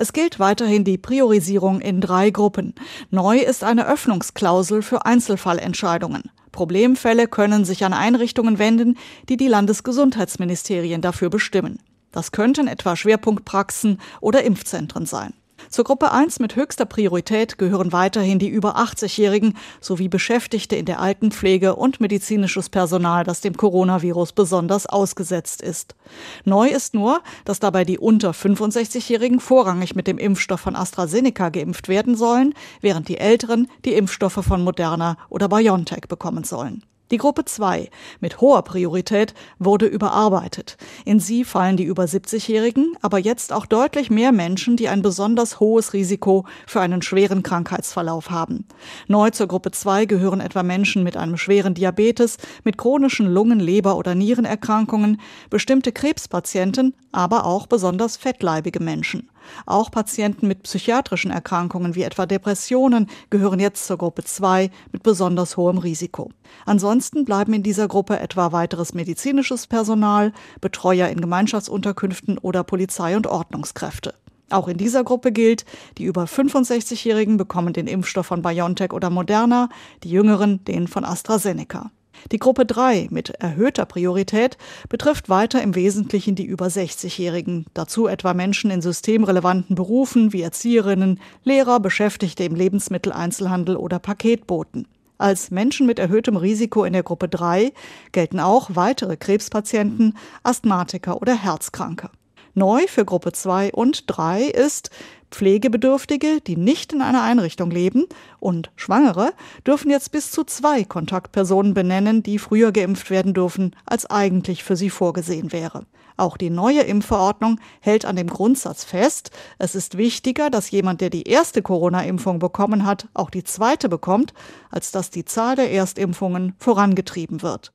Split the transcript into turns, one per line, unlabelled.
Es gilt weiterhin die Priorisierung in drei Gruppen. Neu ist eine Öffnungsklausel für Einzelfallentscheidungen. Problemfälle können sich an Einrichtungen wenden, die die Landesgesundheitsministerien dafür bestimmen. Das könnten etwa Schwerpunktpraxen oder Impfzentren sein. Zur Gruppe 1 mit höchster Priorität gehören weiterhin die über 80-Jährigen sowie Beschäftigte in der Altenpflege und medizinisches Personal, das dem Coronavirus besonders ausgesetzt ist. Neu ist nur, dass dabei die unter 65-Jährigen vorrangig mit dem Impfstoff von AstraZeneca geimpft werden sollen, während die Älteren die Impfstoffe von Moderna oder BioNTech bekommen sollen. Die Gruppe 2 mit hoher Priorität wurde überarbeitet. In sie fallen die über 70-Jährigen, aber jetzt auch deutlich mehr Menschen, die ein besonders hohes Risiko für einen schweren Krankheitsverlauf haben. Neu zur Gruppe 2 gehören etwa Menschen mit einem schweren Diabetes, mit chronischen Lungen-, Leber- oder Nierenerkrankungen, bestimmte Krebspatienten, aber auch besonders fettleibige Menschen. Auch Patienten mit psychiatrischen Erkrankungen wie etwa Depressionen gehören jetzt zur Gruppe 2 mit besonders hohem Risiko. Ansonsten bleiben in dieser Gruppe etwa weiteres medizinisches Personal, Betreuer in Gemeinschaftsunterkünften oder Polizei und Ordnungskräfte. Auch in dieser Gruppe gilt, die über 65-Jährigen bekommen den Impfstoff von BioNTech oder Moderna, die Jüngeren den von AstraZeneca. Die Gruppe 3 mit erhöhter Priorität betrifft weiter im Wesentlichen die über 60-Jährigen, dazu etwa Menschen in systemrelevanten Berufen wie Erzieherinnen, Lehrer, Beschäftigte im Lebensmitteleinzelhandel oder Paketboten. Als Menschen mit erhöhtem Risiko in der Gruppe 3 gelten auch weitere Krebspatienten, Asthmatiker oder Herzkranke. Neu für Gruppe 2 und 3 ist, Pflegebedürftige, die nicht in einer Einrichtung leben, und Schwangere dürfen jetzt bis zu zwei Kontaktpersonen benennen, die früher geimpft werden dürfen, als eigentlich für sie vorgesehen wäre. Auch die neue Impfverordnung hält an dem Grundsatz fest, es ist wichtiger, dass jemand, der die erste Corona-Impfung bekommen hat, auch die zweite bekommt, als dass die Zahl der Erstimpfungen vorangetrieben wird.